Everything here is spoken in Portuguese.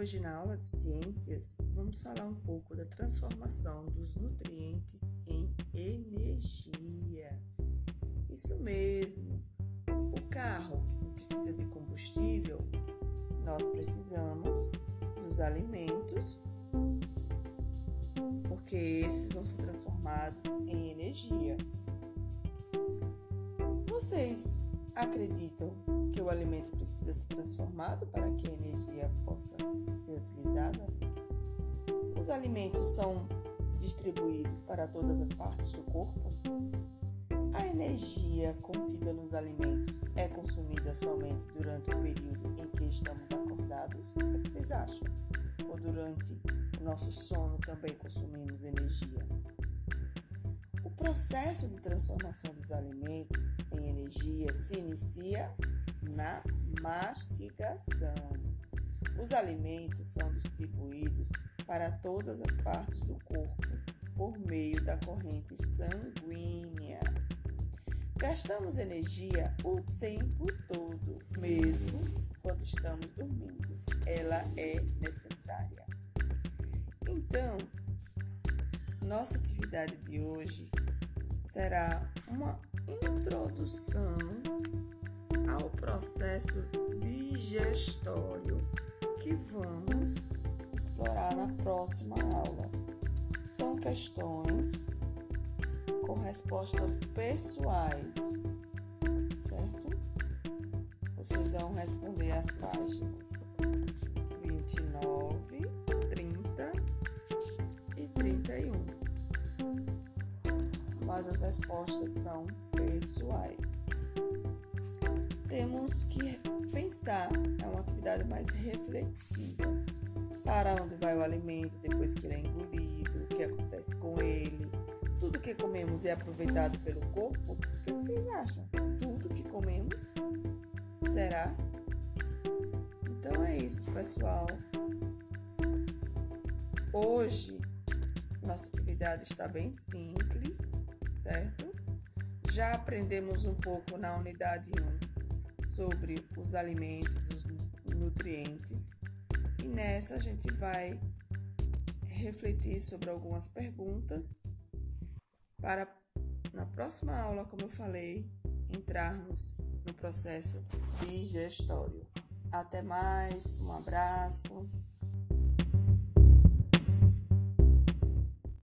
hoje, na aula de ciências, vamos falar um pouco da transformação dos nutrientes em energia. Isso mesmo. O carro precisa de combustível, nós precisamos dos alimentos, porque esses vão ser transformados em energia. Vocês acreditam que o alimento precisa ser transformado para que a energia possa ser utilizada? Os alimentos são distribuídos para todas as partes do corpo? A energia contida nos alimentos é consumida somente durante o período em que estamos acordados? O que vocês acham? Ou durante o nosso sono também consumimos energia? Processo de transformação dos alimentos em energia se inicia na mastigação. Os alimentos são distribuídos para todas as partes do corpo por meio da corrente sanguínea. Gastamos energia o tempo todo, mesmo quando estamos dormindo. Ela é necessária. Então, nossa atividade de hoje será uma introdução ao processo digestório que vamos explorar na próxima aula. São questões com respostas pessoais, certo? Vocês vão responder Mas as respostas são pessoais temos que pensar, é uma atividade mais reflexiva. Para onde vai o alimento depois que ele é engolido, o que acontece com ele, tudo que comemos é aproveitado pelo corpo? O que vocês acham? Tudo que comemos será? Então é isso, pessoal. Hoje, nossa atividade está bem simples, certo? Já aprendemos um pouco na unidade 1 sobre os alimentos, os nutrientes. E nessa a gente vai refletir sobre algumas perguntas para na próxima aula, como eu falei, entrarmos no processo digestório. Até mais, um abraço.